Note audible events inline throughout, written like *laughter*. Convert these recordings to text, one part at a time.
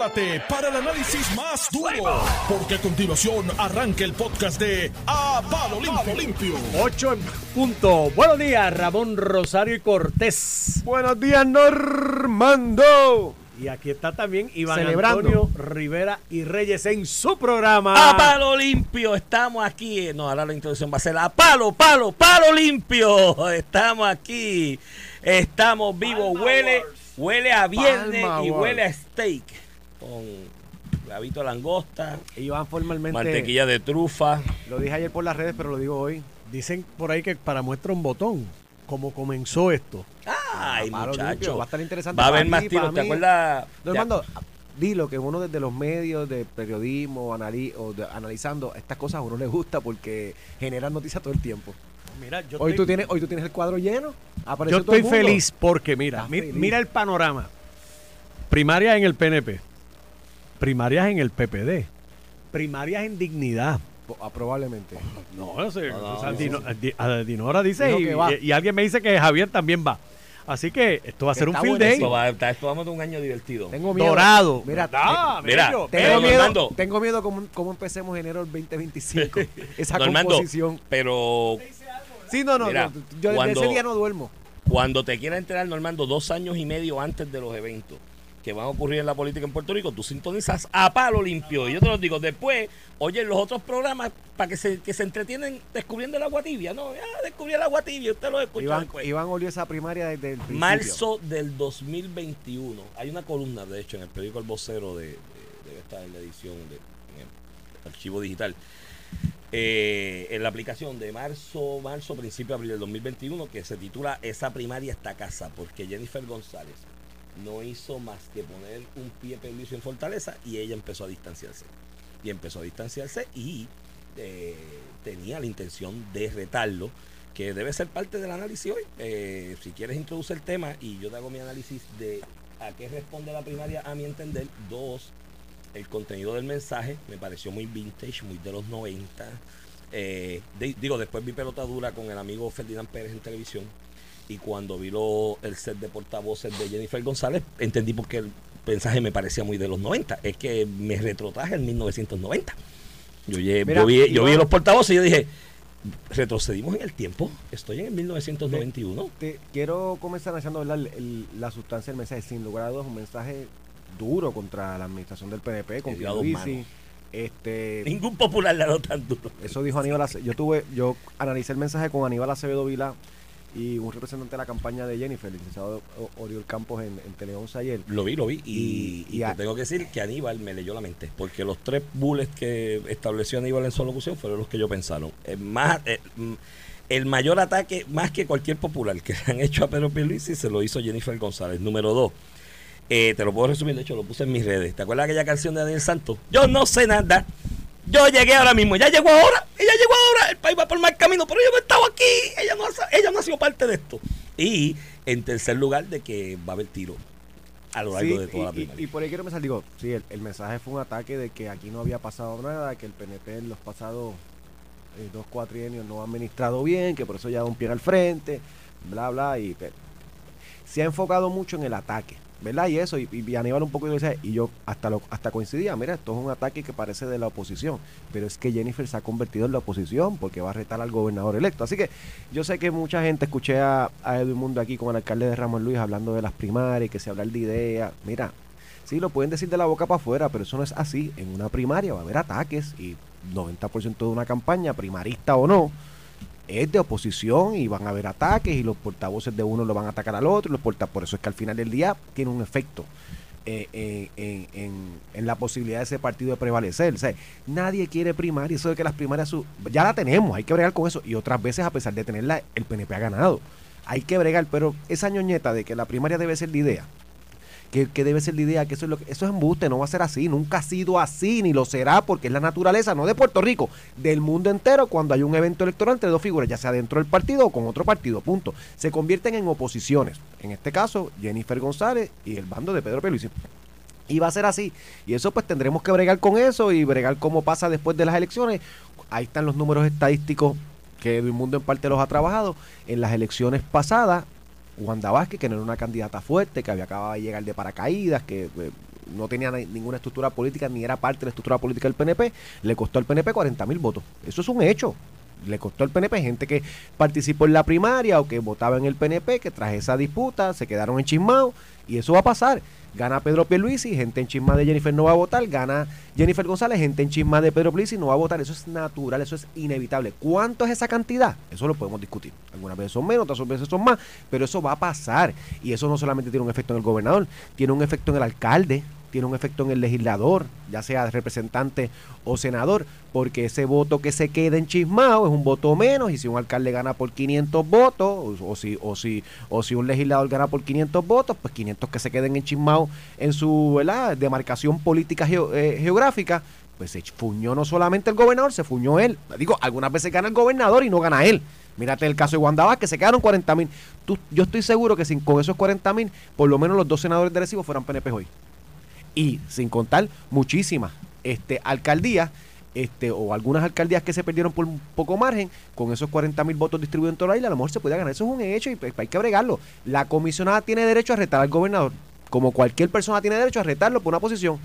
Prepárate para el análisis más duro, porque a continuación arranca el podcast de A Palo Limpio. Limpio. 8 en punto. Buenos días, Ramón Rosario y Cortés. Buenos días, Normando. Y aquí está también Iván Celebrando. Antonio Rivera y Reyes en su programa. A palo limpio, estamos aquí. No, ahora la introducción va a ser a palo, palo, palo limpio. *laughs* Estamos aquí. Estamos vivos. Huele, huele a viernes Palma y Wars. huele a steak. Con clavito de langosta, Iván formalmente, mantequilla de trufa. lo dije ayer por las redes, pero lo digo hoy. Dicen por ahí que para muestra un botón, como comenzó esto. Ay, Palo limpio, muchacho. Va a estar interesante. Va a haber más tiros. ¿Te acuerdas? Normando, dilo que uno desde los medios de periodismo anali- o de- analizando estas cosas a uno le gusta porque generan noticias todo el tiempo. Mira, yo Hoy estoy, tú tienes, hoy tú tienes el cuadro lleno. Apareció yo todo el estoy feliz porque mira, Estás mi- feliz. mira el panorama. Primarias en el PNP, primarias en el PPD, primarias en dignidad. Ah, probablemente. No, no sé. No, no, o sea, no, Dino- Di- a Dinora dice y, que va. y- y alguien me dice que Javier también va. Así que esto va a ser un field. Esto, day va, a- esto vamos a tener un año divertido. Tengo miedo. dorado. Mira, ¿verdad? Mira, Bello, pero Tengo miedo, Normando. tengo miedo cómo, cómo empecemos enero del 2025. *laughs* Esa Normando, composición. pero Sí, no, no, Mira, no, yo desde cuando- ese día no duermo. cuando te quieras enterar, Normando, dos años y medio antes de los eventos que van a ocurrir en la política en Puerto Rico, tú sintonizas a palo limpio. Y yo te lo digo, después, oye, los otros programas para que se, que se entretienen descubriendo el agua tibia. No, ya descubrí el agua tibia, usted lo escucha Iván, después. Iván olió esa primaria desde el principio. Marzo del 2021. Hay una columna, de hecho, en el periódico El Vocero, de, de- debe estar en la edición, de, en el archivo digital, eh, en la aplicación de marzo, marzo, principio de abril del 2021, que se titula Esa primaria está casa, porque Jennifer González no hizo más que poner un pie permiso en Fortaleza y ella empezó a distanciarse. Y empezó a distanciarse y eh, tenía la intención de retarlo, que debe ser parte del análisis hoy. Eh, si quieres introducir el tema y yo te hago mi análisis de a qué responde la primaria, a mi entender. Dos, el contenido del mensaje me pareció muy vintage, muy de los 90. Eh, digo, después vi pelota dura con el amigo Ferdinand Pérez en televisión. Y cuando vi lo- el set de portavoces de Jennifer González, entendí por qué el mensaje me parecía muy de los 90. Es que me retrotraje en 1990. Yo, lle- Mira, yo vi, yo vi Iván- los portavoces y yo dije, retrocedimos en el tiempo. Estoy en el 1991. Te- quiero comenzar analizando el- la sustancia del mensaje. Sin lugar a dudas, un mensaje duro contra la administración del PNP, con Pierluisi. Este, Ningún popular le ha dado tan duro. eso dijo Aníbal Ace- Yo tuve, yo analicé el mensaje con Aníbal Acevedo Vila y un representante de la campaña de Jennifer, el licenciado Oriol Campos en, en Tele 11 ayer. Lo vi, lo vi. Y, Y- y y a- te tengo que decir que Aníbal me leyó la mente. Porque los tres bullets que estableció Aníbal en su locución fueron los que yo pensaron. Más, eh, mm, el mayor ataque, más que cualquier popular que le han hecho a Pedro Pierluisi, se lo hizo Jennifer González. Número dos. eh, te lo puedo resumir, de hecho lo puse en mis redes. ¿Te acuerdas aquella canción de Daniel Santos? Yo no sé nada. Yo llegué ahora mismo, ya llegó ahora, ella llegó ahora, el país va por mal camino, pero yo no estaba aquí, ella no, ha ella no ha sido parte de esto. Y en tercer lugar, de que va a haber tiro a lo largo Sí, de toda la y- y, primaria. y por ahí quiero empezar, digo, sí, el, el mensaje fue un ataque de que aquí no había pasado nada, que el PNP en los pasados eh, dos cuatrienios no ha administrado bien, que por eso ya da un pie al frente, bla, bla, y se ha enfocado mucho en el ataque, ¿verdad? Y eso, y, y Aníbal un poco decía, y yo hasta lo, hasta coincidía, mira, esto es un ataque que parece de la oposición, pero es que Jennifer se ha convertido en la oposición porque va a retar al gobernador electo. Así que yo sé que mucha gente, escuché a, a Edwin Mundo aquí con el alcalde de Ramón Luis hablando de las primarias, que se hablar de ideas, mira, sí, lo pueden decir de la boca para afuera, pero eso no es así. En una primaria va a haber ataques y 90% de una campaña, primarista o no, es de oposición y van a haber ataques y los portavoces de uno lo van a atacar al otro. Los porta por eso es que al final del día tiene un efecto eh, eh, en, en- en la posibilidad de ese partido de prevalecer. O nadie quiere primaria. Eso de que las primarias ya la tenemos, hay que bregar con eso. Y otras veces, a pesar de tenerla, el PNP ha ganado. Hay que bregar, pero esa ñoñeta de que la primaria debe ser la idea. Que, debe ser la idea, que eso es lo que, eso es embuste, no va a ser así, nunca ha sido así, ni lo será, porque es la naturaleza, no de Puerto Rico, del mundo entero, cuando hay un evento electoral entre dos figuras, ya sea dentro del partido o con otro partido, punto. Se convierten en oposiciones. En este caso, Jennifer González y el bando de Pedro Peluisi. Y va a ser así. Y eso pues tendremos que bregar con eso y bregar cómo pasa después de las elecciones. Ahí están los números estadísticos que el mundo en parte los ha trabajado. En las elecciones pasadas, Wanda Vázquez, que no era una candidata fuerte, que había acabado de llegar de paracaídas, que eh, no tenía ni- ninguna estructura política, ni era parte de la estructura política del PNP, le costó al PNP 40 mil votos. Eso es un hecho. Le costó al PNP gente que participó en la primaria o que votaba en el PNP, que tras esa disputa se quedaron enchismados y eso va a pasar. Gana Pedro Pierluisi, gente en chisma de Jennifer no va a votar, gana Jennifer González, gente en chisma de Pedro Pierluisi no va a votar, eso es natural, eso es inevitable. ¿Cuánto es esa cantidad? Eso lo podemos discutir. Algunas veces son menos, otras veces son más, pero eso va a pasar y eso no solamente tiene un efecto en el gobernador, tiene un efecto en el alcalde, tiene un efecto en el legislador, ya sea representante o senador, porque ese voto que se queda enchismado es un voto menos y si un alcalde gana por 500 votos o, si o si o si un legislador gana por 500 votos, pues 500 que se queden enchismados en su ¿verdad? demarcación política geo- eh, geográfica, pues se fuñó no solamente el gobernador, se fuñó él. Digo, algunas veces gana el gobernador y no gana él. Mírate el caso de Wanda Vázquez, se quedaron 40 mil. Yo estoy seguro que sin, con esos 40 mil, por lo menos los dos senadores de Recibo fueran PNP hoy y sin contar muchísimas este, alcaldías este, o algunas alcaldías que se perdieron por un poco margen, con esos 40 mil votos distribuidos en toda la isla, a lo mejor se puede ganar. Eso es un hecho y pues, hay que bregarlo. La comisionada tiene derecho a retar al gobernador, como cualquier persona tiene derecho a retarlo por una posición.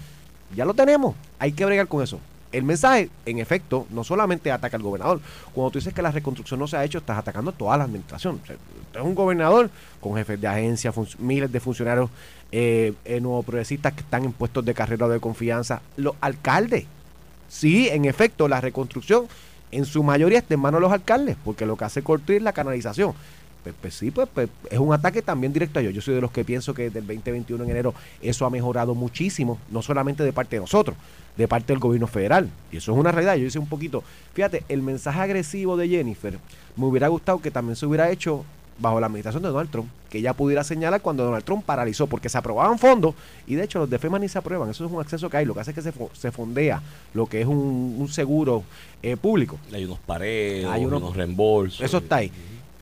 Ya lo tenemos, hay que bregar con eso. El mensaje, en efecto, no solamente ataca al gobernador. Cuando tú dices que la reconstrucción no se ha hecho, estás atacando a toda la administración. O sea, un gobernador con jefes de agencia, miles de funcionarios eh, eh, nuevos progresistas que están en puestos de carrera de confianza. Los alcaldes. Sí, en efecto, la reconstrucción en su mayoría está en manos de los alcaldes, porque lo que hace Cortés es la canalización. Pues, pues sí, pues, pues, es un ataque también directo a ellos. Yo soy de los que pienso que desde el 2021 en enero eso ha mejorado muchísimo, no solamente de parte de nosotros, de parte del gobierno federal. Y eso es una realidad. Yo hice un poquito, fíjate, el mensaje agresivo de Jennifer, me hubiera gustado que también se hubiera hecho bajo la administración de Donald Trump, que ella pudiera señalar cuando Donald Trump paralizó, porque se aprobaban fondos y de hecho los de FEMA ni se aprueban, eso es un acceso que hay, lo que hace es que se, se fondea lo que es un, un seguro eh, público. Hay unos pareos, Hay unos- unos reembolsos. Eso está ahí.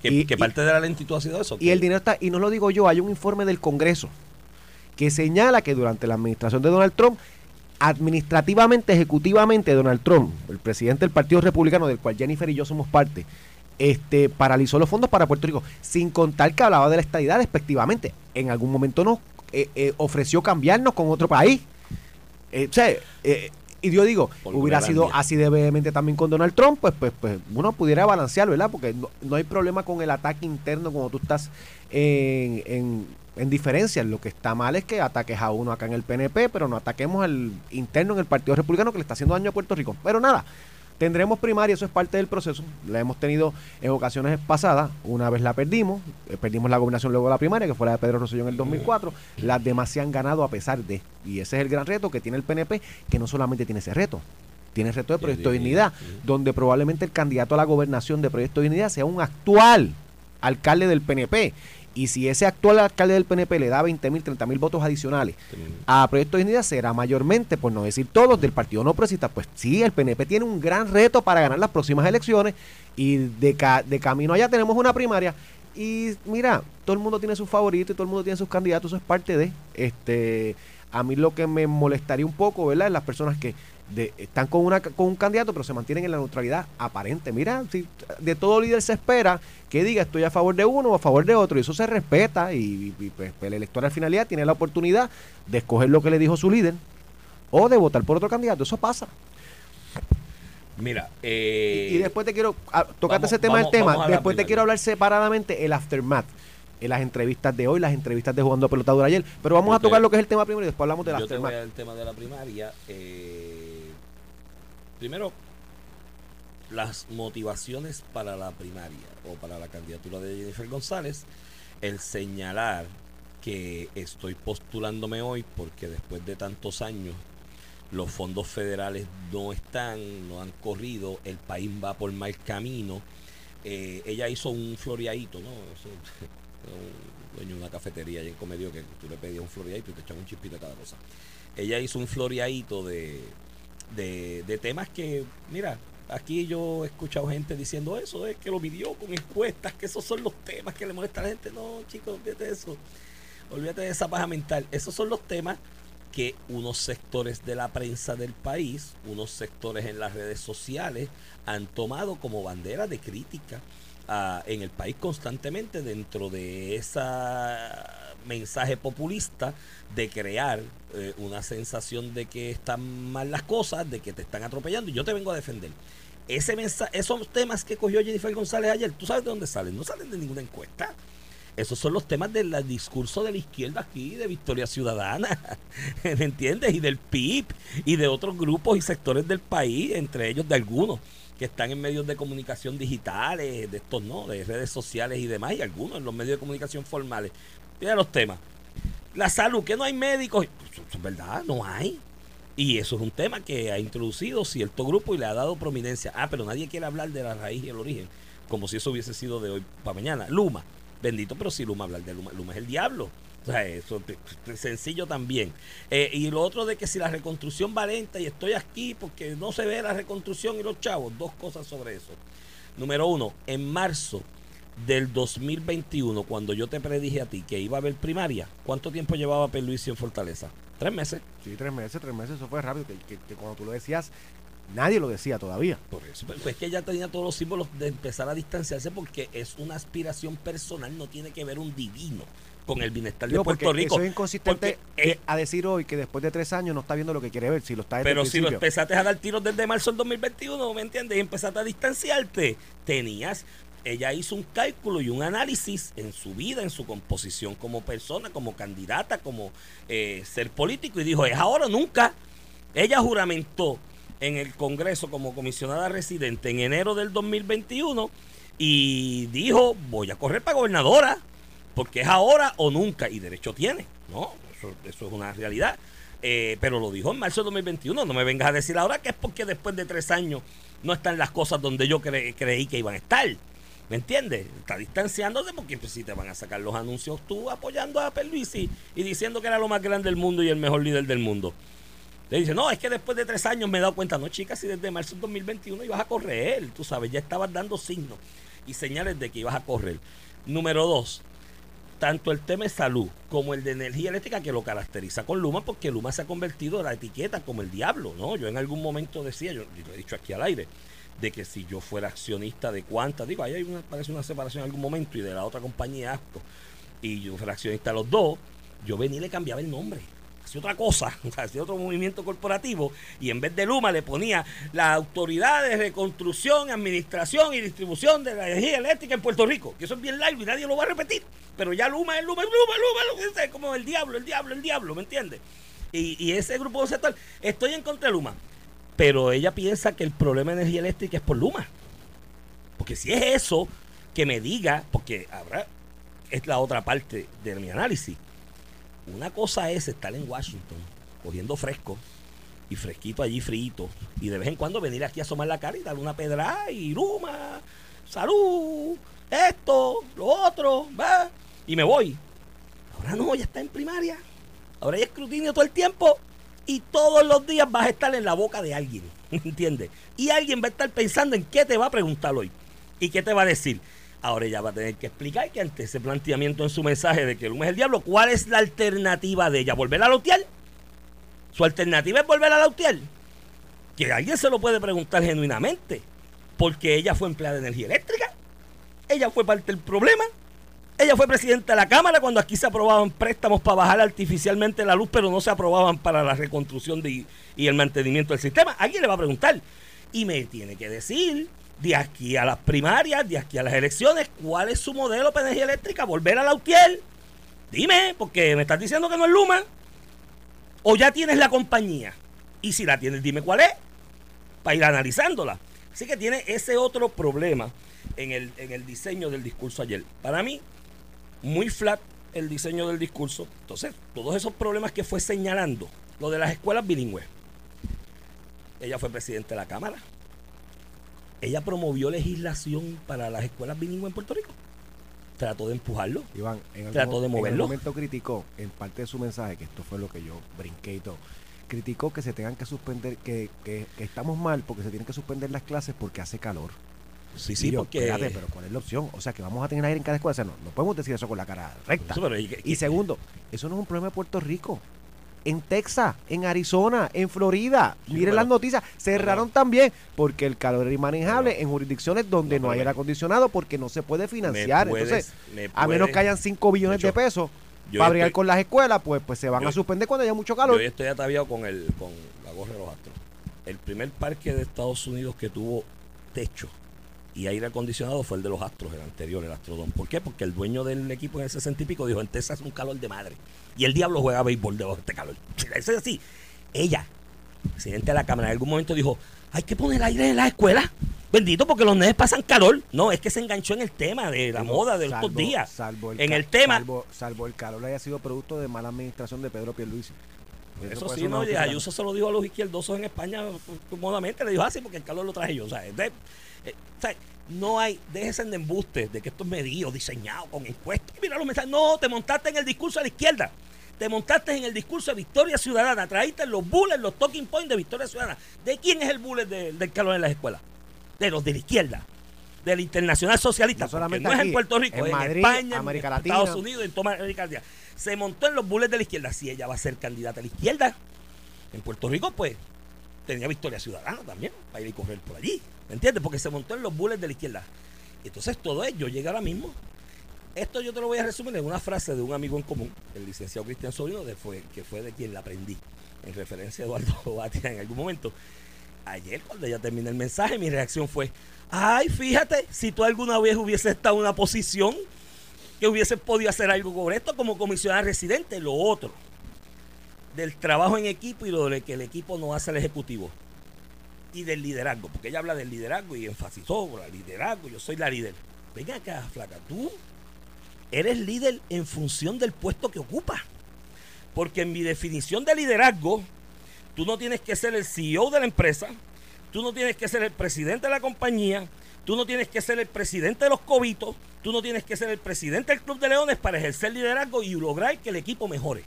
Que, Y- que y- parte de la lentitud ha sido eso. Y el dinero está, y no lo digo yo, hay un informe del Congreso que señala que durante la administración de Donald Trump, administrativamente, ejecutivamente, Donald Trump, el presidente del Partido Republicano, del cual Jennifer y yo somos parte, este, paralizó los fondos para Puerto Rico, sin contar que hablaba de la estadidad respectivamente. En algún momento nos eh, eh, ofreció cambiarnos con otro país. Eh, o sea, eh, y yo digo, Por hubiera sido así de vehemente también con Donald Trump, pues, pues, pues uno pudiera balancear, ¿verdad? Porque no, no hay problema con el ataque interno cuando tú estás en, en, en diferencia. Lo que está mal es que ataques a uno acá en el PNP, pero no ataquemos al interno en el Partido Republicano que le está haciendo daño a Puerto Rico. Pero nada, tendremos primaria, eso es parte del proceso. La hemos tenido en ocasiones pasadas. Una vez la perdimos, eh, perdimos la gobernación luego la primaria, que fue la de Pedro Rosselló en el 2004. Las demás se han ganado a pesar de. Y ese es el gran reto que tiene el PNP, que no solamente tiene ese reto. Tiene el reto de De Proyecto de dignidad, donde probablemente el candidato a la gobernación de Proyecto de Dignidad sea un actual alcalde del PNP. Y si ese actual alcalde del PNP le da 20 mil, 30 mil votos adicionales a Proyecto de Dignidad, será mayormente, por no decir todos, del Partido No Progresista. Pues sí, el PNP tiene un gran reto para ganar las próximas elecciones y de, ca- de camino allá tenemos una primaria. Y mira, todo el mundo tiene sus favoritos y todo el mundo tiene sus candidatos, eso es parte de. este A mí lo que me molestaría un poco, ¿verdad? Es las personas que de- están con, una, con un candidato pero se mantienen en la neutralidad aparente. Mira, si de todo líder se espera que diga estoy a favor de uno o a favor de otro y eso se respeta y, y, pues, el elector al finalidad tiene la oportunidad de escoger lo que le dijo su líder o de votar por otro candidato. Eso pasa. Mira, eh, y después te quiero ah, tocarte ese tema vamos- del tema. Después te quiero hablar separadamente el aftermath. En las entrevistas de hoy, las entrevistas de jugando pelotadura ayer. Pero vamos Yo a tocar te- lo que es el tema primero y después hablamos del yo te voy al tema de la primaria. eh, primero, las motivaciones para la primaria o para la candidatura de Jennifer González. El señalar que estoy postulándome hoy porque después de tantos años los fondos federales no están, no han corrido, el país va por mal camino. Eh, ella hizo un floreadito, ¿no? Un dueño de una cafetería allá en Comedio que tú le pedías un floreadito y te echaban un chispito a cada cosa. Ella hizo un floreadito de, de, de temas que, mira, aquí yo he escuchado gente diciendo eso, es que lo midió con encuestas, que esos son los temas que le molestan a la gente. No, chicos, olvídate de eso. Olvídate de esa paja mental. Esos son los temas que unos sectores de la prensa del país, unos sectores en las redes sociales han tomado como bandera de crítica ah, en el país constantemente dentro de ese mensaje populista de crear eh, una sensación de que están mal las cosas, de que te están atropellando y yo te vengo a defender. Ese mensaje, esos temas que cogió Jennifer González ayer, ¿tú sabes de dónde salen? No salen de ninguna encuesta. Esos son los temas del discurso de la izquierda aquí, de Victoria Ciudadana, *laughs* ¿me entiendes? Y del PIB y de otros grupos y sectores del país, entre ellos de algunos que están en medios de comunicación digitales, de estos no, de redes sociales y demás, y algunos en los medios de comunicación formales. Mira los temas. La salud, que no hay médicos. Es verdad, no hay. Y eso es un tema que ha introducido cierto grupo y le ha dado prominencia. Ah, pero nadie quiere hablar de la raíz y el origen, como si eso hubiese sido de hoy para mañana. Luma, bendito, pero si Luma hablar de Luma, Luma es el diablo. O sea, eso es sencillo también. Eh, y lo otro de que si la reconstrucción va lenta y estoy aquí porque no se ve la reconstrucción y los chavos, dos cosas sobre eso. Número uno, en marzo del 2021, cuando yo te predije a ti que iba a haber primaria, ¿cuánto tiempo llevaba Luis en Fortaleza? ¿Tres meses? Sí, tres meses, tres meses, eso fue rápido, que, que, cuando tú lo decías, nadie lo decía todavía. Por eso, pues, pues, es que ella tenía todos los símbolos de empezar a distanciarse porque es una aspiración personal, no tiene que ver un divino con el bienestar de Puerto Rico. Eso es inconsistente a decir hoy que después de tres años no está viendo lo que quiere ver, si lo está Pero si lo empezaste a dar tiros desde marzo del 2021, ¿me entiendes? Y empezaste a distanciarte, tenías ella hizo un cálculo y un análisis en su vida, en su composición como persona, como candidata, como eh, ser político y dijo, es ahora o nunca. Ella juramentó en el Congreso como comisionada residente en enero del 2021 y dijo, voy a correr para gobernadora, porque es ahora o nunca, y derecho tiene, ¿no? Eso, es una realidad. Eh, pero lo dijo en marzo del 2021, no me vengas a decir ahora que es porque después de tres años no están las cosas donde yo creí que iban a estar. ¿Me entiendes? Está distanciándose porque pues, si te van a sacar los anuncios tú apoyando a Perluisi y diciendo que era lo más grande del mundo y el mejor líder del mundo. Le dice, no, es que después de tres años me he dado cuenta, no, chicas, si desde marzo del 2021 ibas a correr, tú sabes, ya estabas dando signos y señales de que ibas a correr. Número dos, tanto el tema de salud como el de energía eléctrica que lo caracteriza con Luma, porque Luma se ha convertido en la etiqueta como el diablo, ¿no? Yo en algún momento decía, yo lo he dicho aquí al aire, de que si yo fuera accionista de cuántas, digo, ahí hay una, parece una separación en algún momento y de la otra compañía acto, y yo fuera accionista de los dos, yo venía y le cambiaba el nombre. Hacía otra cosa, *laughs* hacía otro movimiento corporativo y en vez de Luma le ponía la autoridad de reconstrucción, administración y distribución de la energía eléctrica en Puerto Rico. Que eso es bien largo y nadie lo va a repetir. Pero ya Luma es Luma, Luma, Luma, Luma, es como el diablo, el diablo, el diablo, ¿me entiendes? Y, ese grupo conceptual, estoy en contra de Luma. Pero ella piensa que el problema de energía eléctrica es por Luma. Porque si es eso, que me diga, porque habrá, es la otra parte de mi análisis. Una cosa es estar en Washington, cogiendo fresco y fresquito allí frito, y de vez en cuando venir aquí a asomar la cara y darle una pedrada y Luma, salud, esto, lo otro, va, y me voy. Ahora no, ya está en primaria. Ahora hay escrutinio todo el tiempo y todos los días vas a estar en la boca de alguien, *laughs* ¿entiendes? Y alguien va a estar pensando en qué te va a preguntar hoy y qué te va a decir. Ahora ella va a tener que explicar que ante ese planteamiento en su mensaje de que el humo es el diablo, ¿cuál es la alternativa de ella? ¿Volver a lautear? Su alternativa es volver a lautear. Que alguien se lo puede preguntar genuinamente. Porque ella fue empleada de energía eléctrica. Ella fue parte del problema. Ella fue presidenta de la Cámara cuando aquí se aprobaban préstamos para bajar artificialmente la luz, pero no se aprobaban para la reconstrucción de, y el mantenimiento del sistema. Alguien le va a preguntar. Y me tiene que decir, de aquí a las primarias, de aquí a las elecciones, cuál es su modelo para energía eléctrica. Volver a la UTIEL. Dime, porque me estás diciendo que no es Luma. O ya tienes la compañía. Y si la tienes, dime cuál es. Para ir analizándola. Así que tiene ese otro problema en el, en el diseño del discurso ayer. Para mí, muy flat el diseño del discurso. Entonces, todos esos problemas que fue señalando, lo de las escuelas bilingües. Ella fue presidente de la Cámara. Ella promovió legislación para las escuelas bilingües en Puerto Rico. Trató de empujarlo. Iván, en trató de moverlo. En un momento criticó, en parte de su mensaje, que esto fue lo que yo brinqué y todo, criticó que se tengan que suspender, que, que estamos mal porque se tienen que suspender las clases porque hace calor. Sí, sí, porque... pero ¿cuál es la opción? O sea, que vamos a tener aire en cada escuela. no, no podemos decir eso con la cara recta. y, segundo, eso no es un problema de Puerto Rico. En Texas, en Arizona, en Florida. Sí, Miren las noticias. Cerraron también porque el calor era inmanejable en jurisdicciones donde No, hay aire acondicionado porque no se puede financiar. Puedes- Entonces, me a menos que hayan 5 billones de, hecho, pesos yo para estoy- con las escuelas, pues, pues se van yo- a suspender cuando haya mucho Yo calor. hoy estoy ataviado con, el, con la gorra de los astros. El primer parque de Estados Unidos que tuvo techo y aire acondicionado fue el de los astros, el anterior, el Astrodome. ¿Por qué? Porque el dueño del equipo en el 60 y pico dijo, en Texas es un calor de madre. Y el diablo juega béisbol debajo de este calor. *laughs* Eso es así. Ella, presidente de la Cámara, en algún momento dijo, hay que poner aire en las escuelas. Bendito, porque los nenes pasan calor. No, es que se enganchó en el tema de la moda de salvo- estos días. salvo en ca- el tema, Salvo, salvo el calor haya sido producto de mala administración de Pedro Pierluisi. Eso, sí, no. Ayuso se lo dijo a los izquierdosos en España cómodamente, le dijo así porque el calor lo traje yo. O sea, de- eh, no hay, déjense de embustes de que esto es medido, diseñado con encuestas. Mira los mensajes. No, te montaste en el discurso de la izquierda. Te montaste en el discurso de Victoria Ciudadana. Traíste los bullets, los talking points de Victoria Ciudadana. ¿De quién es el bullet de- del calor en las escuelas? De los de la izquierda. Del Internacional Socialista. No solamente no es en Puerto Rico, en en, Madrid, España, América en Latina. Estados Unidos, en toda América Latina. Se montó en los bullets de la izquierda. Si ella va a ser candidata a la izquierda, en Puerto Rico, pues, tenía Victoria Ciudadana también, para ir y correr por allí. ¿Me entiendes? Porque se montó en los bullets de la izquierda. Entonces todo ello llega ahora mismo. Esto yo te lo voy a resumir en una frase de un amigo en común, el licenciado Cristian Sobrino, de fue, que fue de quien la aprendí, en referencia a Eduardo *laughs* Batia en algún momento. Ayer, cuando ella terminé el mensaje, mi reacción fue: Ay, fíjate, si tú alguna vez hubiese estado en una posición que hubiese podido hacer algo con esto como comisionada residente, lo otro del trabajo en equipo y lo de que el equipo no hace el ejecutivo. Y del liderazgo, porque ella habla del liderazgo y enfatizó el liderazgo, yo soy la líder. Venga acá, flaca, tú eres líder en función del puesto que ocupas. Porque en mi definición de liderazgo, tú no tienes que ser el CEO de la empresa, tú no tienes que ser el presidente de la compañía, tú no tienes que ser el presidente de los cobitos, tú no tienes que ser el presidente del Club de Leones para ejercer liderazgo y lograr que el equipo mejore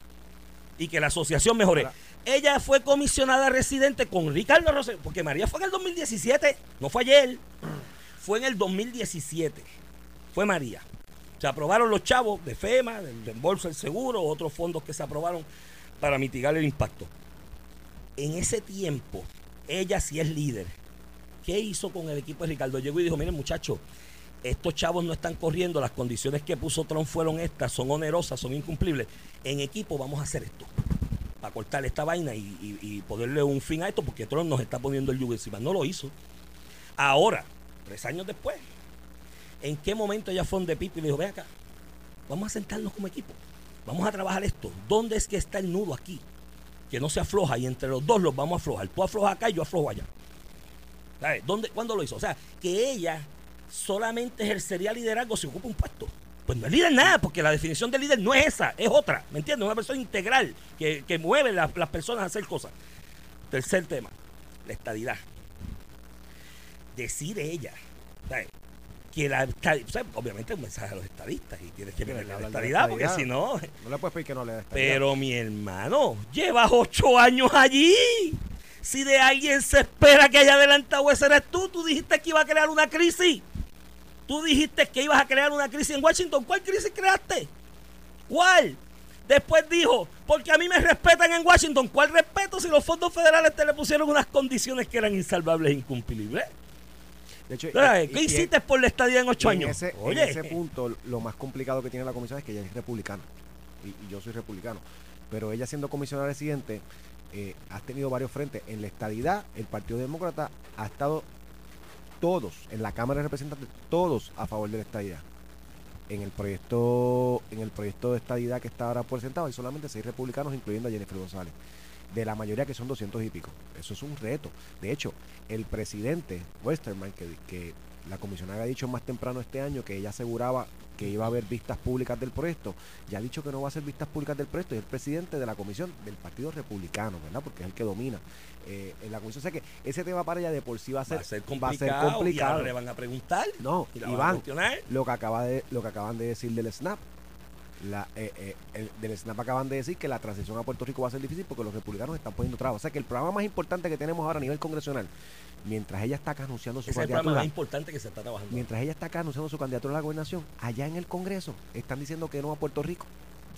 y que la asociación mejore. Ella fue comisionada residente con Ricardo Rosselló, porque María fue en el 2017, no fue ayer, fue en el 2017, fue María. Se aprobaron los chavos de FEMA, del reembolso del seguro, otros fondos que se aprobaron para mitigar el impacto. En ese tiempo, ella sí es líder. ¿Qué hizo con el equipo de Ricardo? Llegó y dijo, miren muchachos, estos chavos no están corriendo, las condiciones que puso Trump fueron estas, son onerosas, son incumplibles. En equipo vamos a hacer esto, para cortar esta vaina y, y- ponerle un fin a esto, porque Trump nos está poniendo el yugo encima. No lo hizo. Ahora, tres años después, ¿en qué momento ella fue de Pipo y le dijo, ve acá, vamos a sentarnos como equipo, vamos a trabajar esto. ¿Dónde es que está el nudo aquí? Que no se afloja y entre los dos los vamos a aflojar. Tú aflojas acá y yo aflojo allá. ¿Sabes? ¿Dónde, ¿Cuándo lo hizo? O sea, que ella solamente ejercería liderazgo si ocupa un puesto. Pues no es líder nada, porque la definición de líder no es esa, es otra. ¿Me entiendes? Una persona integral que, que mueve la- las personas a hacer cosas. Tercer tema, la estadidad. Decir ella, ¿sabes? que la o sea, obviamente es un mensaje a los estadistas y tienes que ponerle que la estadidad, porque si no, No le puedes pedir que no le des pero mi hermano, llevas ocho años allí. Si de alguien se espera que haya adelantado ese eres tú, tú dijiste que iba a crear una crisis. Tú dijiste que ibas a crear una crisis en Washington. ¿Cuál crisis creaste? ¿Cuál? Después dijo, porque a mí me respetan en Washington. ¿Cuál respeto si los fondos federales te le pusieron unas condiciones que eran insalvables e incumplibles? De hecho, y- ¿Qué y- hiciste por la estadía en ocho y en años? ese, en ese punto, lo más complicado que tiene la comisión es que ella es republicana. Y, y yo soy republicano. Pero ella siendo comisionada residente, eh, ha tenido varios frentes. En la estadidad, el Partido Demócrata ha estado todos, en la Cámara de Representantes, todos a favor de la estadidad. En el proyecto, en el proyecto de estadidad que está ahora por sentado, hay solamente seis republicanos, incluyendo a Jennifer González. De la mayoría que son 200 y pico. Eso es un reto. De hecho, el presidente Westerman, que, que la comisionada ha dicho más temprano este año que ella aseguraba que iba a haber vistas públicas del proyecto, ya ha dicho que no va a hacer vistas públicas del proyecto y es el presidente de la comisión del Partido Republicano, ¿verdad? Porque es el que domina eh, en la comisión. O sea que ese tema para ella de por sí va a ser, va a ser va a ser complicado. Y complicado. ahora le van a preguntar. No, y van lo que acaba de lo que acaban de decir del SNAP. La, eh, eh, el- del SNAP acaban de decir que la transición a Puerto Rico va a ser difícil porque los republicanos están poniendo trabas. O sea que el programa más importante que tenemos ahora a nivel congresional, mientras ella está acá anunciando su es candidatura, importante que se está trabajando. mientras ella está acá anunciando su candidatura a la gobernación, allá en el Congreso están diciendo que no a Puerto Rico.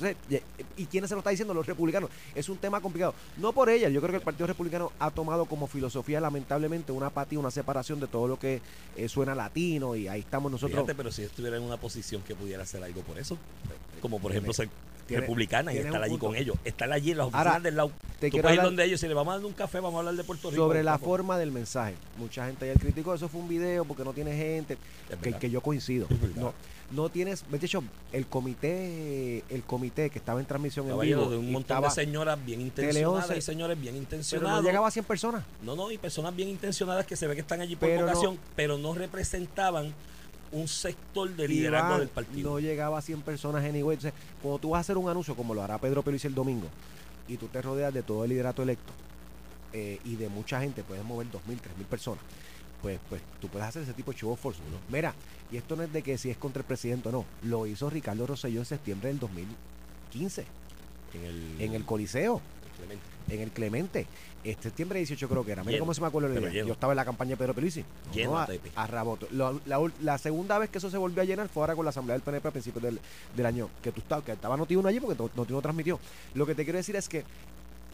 Entonces, ¿y quién se lo está diciendo? Los republicanos. Es un tema complicado. No por ella, yo creo que el Partido Republicano ha tomado como filosofía, lamentablemente, una apatía, una separación de todo lo que eh, suena latino y ahí estamos nosotros. Fíjate, pero si estuviera en una posición que pudiera hacer algo por eso, como por ejemplo ser republicana y estar allí con ellos, estar allí en las oficinas del lado. Te Tú puedes ir donde ellos, si le vamos a dar un café, vamos a hablar de Puerto Rico. Sobre la forma del mensaje. Mucha gente ayer criticó, eso fue un video porque no tiene gente, que, que, yo coincido. No, no tienes, de hecho, el comité, el comité que estaba en transmisión en vivo. de un montón de señoras bien intencionadas y señores bien intencionados. Pero no llegaba a 100 personas. No, no, y personas bien intencionadas que se ve que están allí por vocación, pero no representaban un sector de liderazgo del partido. No llegaba a 100 personas anyway. Entonces, cuando tú vas a hacer un anuncio como lo hará Pedro Pérez el domingo, y tú te rodeas de todo el liderato electo eh, y de mucha gente, puedes mover 2.000, 3.000 personas, pues, pues tú puedes hacer ese tipo de show of force. Mira, y esto no es de que si es contra el presidente o no, lo hizo Ricardo Rosselló en septiembre del 2015. En el, en el Coliseo. En el Clemente. Este septiembre 18 creo que era. Mira cómo se me acuerdo el día. Yo estaba en la campaña de Pedro Pelici. Lleno, a, a, Raboto. la, segunda vez que eso se volvió a llenar fue ahora con la asamblea del PNP a principios del, año. Que tú estabas, que estaba Noti allí porque Noti no transmitió. Lo que te quiero decir es que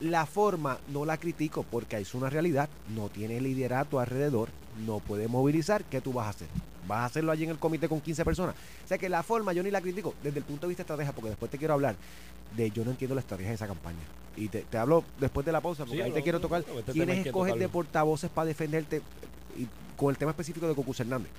la forma no la critico porque es una realidad. No tiene liderato alrededor. No puede movilizar. ¿Qué tú vas a hacer? ¿Vas a hacerlo allí en el comité con 15 personas? O sea que la forma yo ni la critico desde el punto de vista estratégico porque después te quiero hablar de yo no entiendo la estrategia de esa campaña. Y te, hablo después de la pausa, porque ahí te quiero tocar. Este ¿Quiénes escoges de portavoces para defenderte y con el tema específico de Cocus Hernández?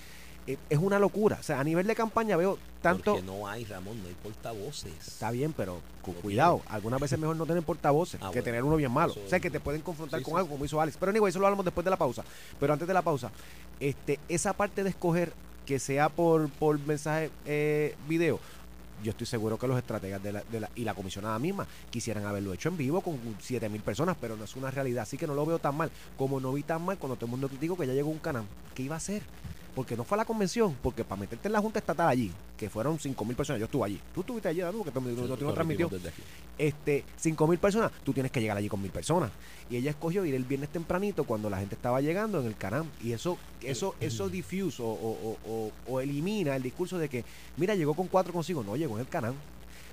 Eh, es una locura. O sea, a nivel de campaña veo tanto. Porque no hay, Ramón, no hay portavoces. Está bien, pero con cuidado. Algunas veces es mejor no tener portavoces *laughs* ah, que tener uno bien malo. o sea, que te pueden confrontar con algo, como hizo Alex. Pero anyway, eso lo hablamos después de la pausa. Pero antes de la pausa, este, esa parte de escoger que sea por, por mensaje eh, video yo estoy seguro que los estrategas de la, de la, y la comisionada misma quisieran haberlo hecho en vivo con 7 mil personas, pero no es una realidad. Así que no lo veo tan mal. Como no vi tan mal cuando todo el mundo criticó que ya llegó un canal. ¿Qué iba a hacer? Porque no fue a la convención, porque para meterte en la Junta Estatal allí, que fueron 5 mil personas, yo estuve allí, tú estuviste allí, ¿no? porque no, no, transmitió, este, 5 mil personas, tú tienes que llegar allí con mil personas. Y ella escogió ir el viernes tempranito cuando la gente estaba llegando en el canal. Y eso, eso, eso difuso o, o, o, elimina el discurso de que, mira, llegó con cuatro consigo, no, llegó en el canal.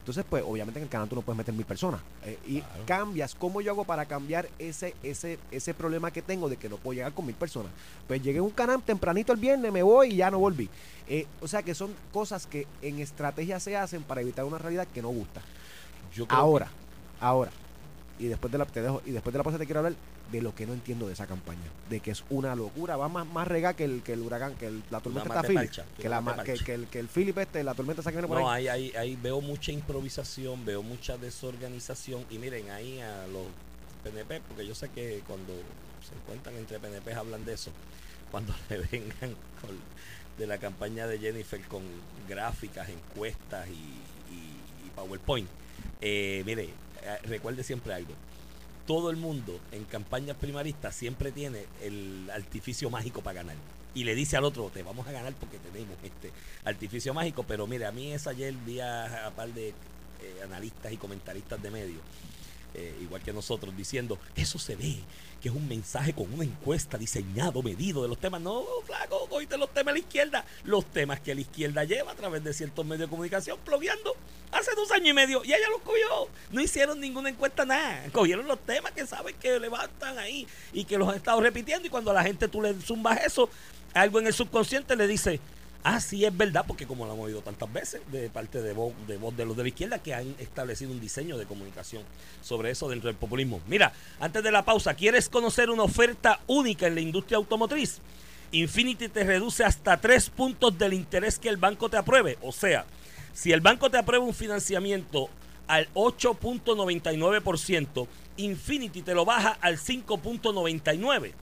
Entonces, pues obviamente en el canal tú no puedes meter mil personas. Eh, y cambias, ¿cómo yo hago para cambiar ese, ese, ese problema que tengo de que no puedo llegar con mil personas? Pues llegué a un canal tempranito el viernes, me voy y ya no volví. Eh, o sea que son cosas que en estrategia se hacen para evitar una realidad que no gusta. ahora, ahora, y después de la te dejo, y después de la pausa te quiero hablar de lo que no entiendo de esa campaña, de que es una locura, va más, más rega que el, que el huracán, que la tormenta está Philip, que, la, que, que, el, que el Philip este, la tormenta está que por no, ahí. Ahí, ahí veo mucha improvisación, veo mucha desorganización y miren ahí a los PNP, porque yo sé que cuando se encuentran entre PNP hablan de eso, cuando *laughs* le vengan de la campaña de Jennifer con gráficas, encuestas y, y, PowerPoint. Eh, mire, eh, recuerde siempre algo todo el mundo en campañas primaristas siempre tiene el artificio mágico para ganar. Y le dice al otro, te vamos a ganar porque tenemos este artificio mágico. Pero mire, a mí es ayer día a par de eh, analistas y comentaristas de medios eh, igual que nosotros, diciendo, eso se ve, que es un mensaje con una encuesta diseñado, medido de los temas. No, flaco, oíste los temas de la izquierda, los temas que la izquierda lleva a través de ciertos medios de comunicación, blogueando hace dos años y medio, y ella los cogió. No hicieron ninguna encuesta, nada. Cogieron los temas que saben que levantan ahí y que los han estado repitiendo, y cuando a la gente tú le zumbas eso, algo en el subconsciente le dice, Ah, sí, es verdad, porque como lo hemos oído tantas veces de parte de voz, de de los de la izquierda que han establecido un diseño de comunicación sobre eso dentro del populismo. Mira, antes de la pausa, ¿quieres conocer una oferta única en la industria automotriz? Infinity te reduce hasta tres puntos del interés que el banco te apruebe. O sea, si el banco te aprueba un financiamiento al 8.99%, Infinity te lo baja al 5.99%.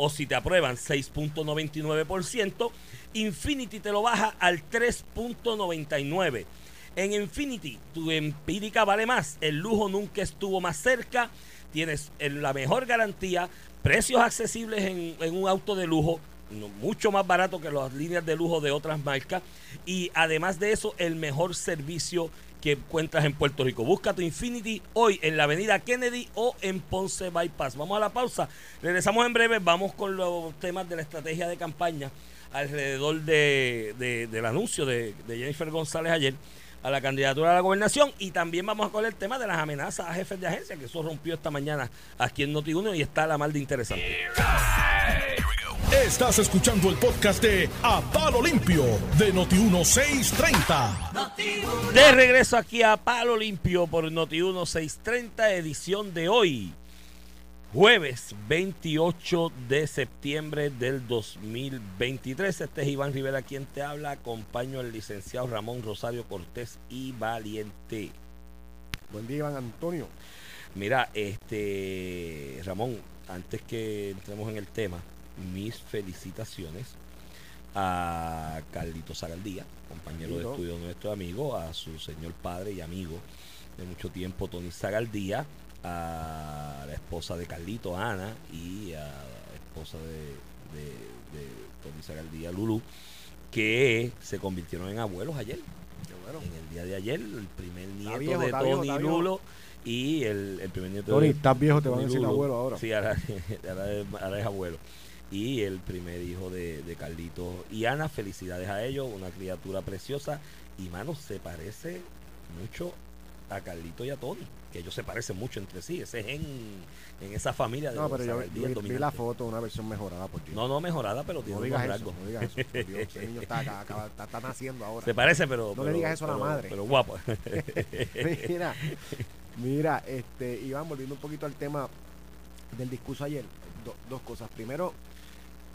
O si te aprueban 6.99%, Infinity te lo baja al 3.99. En Infinity, tu empírica vale más. El lujo nunca estuvo más cerca. Tienes la mejor garantía, precios accesibles en, un auto de lujo, mucho más barato que las líneas de lujo de otras marcas. Y además de eso, el mejor servicio que encuentras en Puerto Rico. Busca tu Infinity hoy en la avenida Kennedy o en Ponce Bypass. Vamos a la pausa. Regresamos en breve. Vamos con los temas de la estrategia de campaña alrededor de, del anuncio de, Jennifer González ayer. a la candidatura a la gobernación. Y también vamos a coger el tema de las amenazas a jefes de agencia, que eso rompió esta mañana aquí en Noti1 y está la mal de interesante. Estás escuchando el podcast de A Palo Limpio de Noti1630. De regreso aquí a Palo Limpio por Noti1 630, edición de hoy, jueves 28 de septiembre del 2023. Este es Iván Rivera quien te habla. Acompaño al licenciado Ramón Rosario Cortés y Valiente. Buen día, Iván Antonio. Mira, este Ramón, antes que entremos en el tema, mis felicitaciones a Carlito Zagaldía, compañero de estudio de nuestro amigo, a su señor padre y amigo de mucho tiempo, Tony Zagaldía, a la esposa de Carlito, Ana, y a la esposa de, de, de Tony Zagaldía, Lulu, que se convirtieron en abuelos ayer. Bueno. En el día de ayer, el primer nieto viejo, de Tony viejo. Lulo y el, el primer nieto Tony, de estás viejo, te van a Tony decir abuelo ahora. Sí, ahora, *laughs* ahora es, ahora es abuelo. Y el primer hijo de, de Carlito y Ana, felicidades a ellos, una criatura preciosa. Y mano, se parece mucho a Carlito y a Tony, que ellos se parecen mucho entre sí. Ese es en, en esa familia de No, pero yo vi, vi la foto, una versión mejorada por ti. No, no mejorada, pero tiene No digas eso, rasgos. no digas eso. Dios, ese niño está, acá, está, está naciendo ahora. Se parece, pero. No le pero- digas eso a la pero- madre. Pero guapo. *laughs* *laughs* mira, mira, este, Iván, volviendo un poquito al tema del discurso ayer, do- dos cosas. Primero,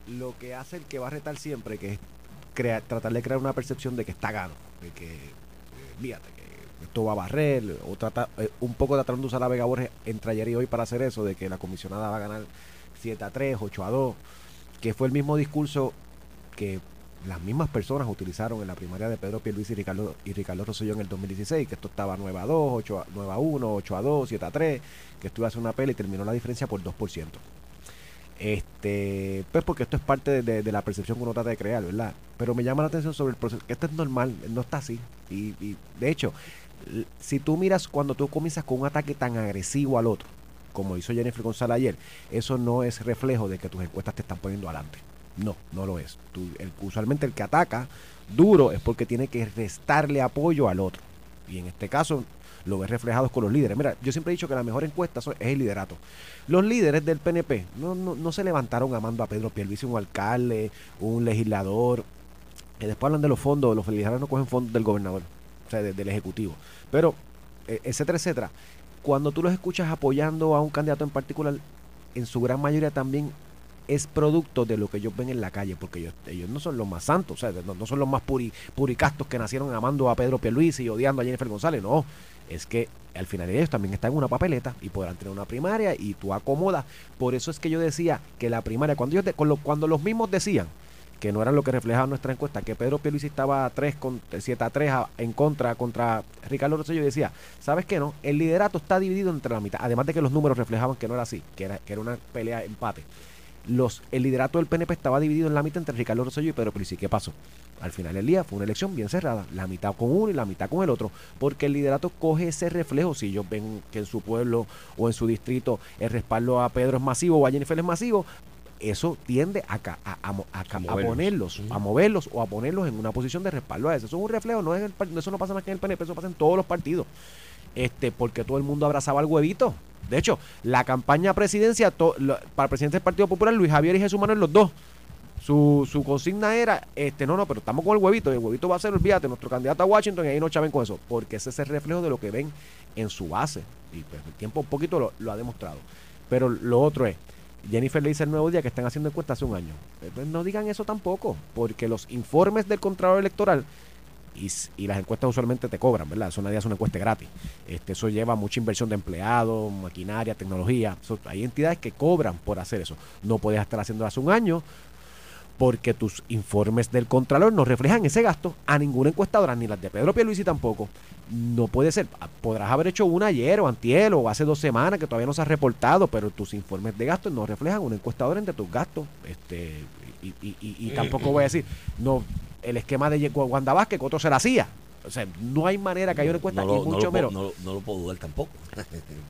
lo que hace el que va a retar siempre, que es crear, tratar de crear una percepción de que está gano, de que, eh, fíjate, que esto va a barrer, o trata, eh, un poco tratando de usar a Vega Borges entre ayer y hoy para hacer eso, de que la comisionada va a ganar 7 a 3, 8 a 2, que fue el mismo discurso que las mismas personas utilizaron en la primaria de Pedro Pierluisi y Ricardo, y Ricardo Rosselló en el 2016, que esto estaba 9 a 2, 8 a, 9 a 1, 8 a 2, 7 a 3, que esto iba a ser una pelea y terminó la diferencia por 2%. Este, pues porque esto es parte de, la percepción que uno trata de crear, ¿verdad? Pero me llama la atención sobre el proceso, que esto es normal, no está así. Y, y, de hecho, si tú miras cuando tú comienzas con un ataque tan agresivo al otro, como hizo Jennifer González ayer, eso no es reflejo de que tus encuestas te están poniendo adelante. No, no lo es. Tú- el- usualmente el que ataca duro es porque tiene que restarle apoyo al otro. Y en este caso lo ves reflejado con los líderes. Mira, yo siempre he dicho que la mejor encuesta es el liderato. Los líderes del PNP no, no, no se levantaron amando a Pedro Pierluisi, un alcalde, un legislador. Que después hablan de los fondos, los legisladores no cogen fondos del gobernador, o sea, de- del ejecutivo. Pero, eh, etcétera, etcétera. Cuando tú los escuchas apoyando a un candidato en particular, en su gran mayoría también es producto de lo que ellos ven en la calle, porque ellos, ellos no son los más santos, o sea, no, no son los más puri, puricastos que nacieron amando a Pedro Pierluisi y odiando a Jennifer González, no, es que al final ellos también están en una papeleta y podrán tener una primaria y tú acomodas, por eso es que yo decía que la primaria, cuando, ellos lo- cuando los mismos decían que no era lo que reflejaba nuestra encuesta, que Pedro Pierluisi estaba a 3 con 7 a 3 a- en contra contra Ricardo Rosselló y decía, ¿sabes qué no? El liderato está dividido entre la mitad, además de que los números reflejaban que no era así, que era, que era una pelea empate. Los, el liderato del PNP estaba dividido en la mitad entre Ricardo Rosselló y Pedro Pierluisi. ¿Qué pasó? Al final del día fue una elección bien cerrada, la mitad con uno y la mitad con el otro, porque el liderato coge ese reflejo. Si ellos ven que en su pueblo o en su distrito el respaldo a Pedro es masivo o a Jennifer es masivo, eso tiende a, a, a ponerlos, a moverlos o a ponerlos en una posición de respaldo a eso. Eso es un reflejo, no es el par- eso no pasa más que en el PNP, eso pasa en todos los partidos. Este, porque todo el mundo abrazaba al huevito. De hecho, la campaña presidencia to- lo- para presidente del Partido Popular, Luis Javier y Jesús Manuel, los dos, su, su consigna era, este, no, no, pero estamos con el huevito, y el huevito va a ser, olvídate, nuestro candidato a Washington, y ahí no chaven con eso, porque ese es el reflejo de lo que ven en su base. Y pues el tiempo un poquito lo, ha demostrado. Pero lo otro es, Jennifer le dice el nuevo día que están haciendo encuestas hace un año. Eh, pues no digan eso tampoco, porque los informes del Contralor Electoral y, las encuestas usualmente te cobran, ¿verdad? Eso nadie hace una encuesta gratis. Este, eso lleva mucha inversión de empleados, maquinaria, tecnología. Hay entidades que cobran por hacer eso. No puedes estar haciendo hace un año porque tus informes del Contralor no reflejan ese gasto a ninguna encuestadora, ni las de Pedro Pierluisi tampoco. No puede ser. Ah, Podrás haber hecho una ayer o antier o hace dos semanas que todavía no se ha reportado, pero tus informes de gastos no reflejan una encuestadora entre tus gastos. Este, y, y- y- y tampoco voy a decir, no, el esquema de Wanda Vázquez, que otro se la hacía. O sea, no hay manera que haya una encuesta no lo, y no mucho lo menos. puedo- no, no lo puedo dudar tampoco.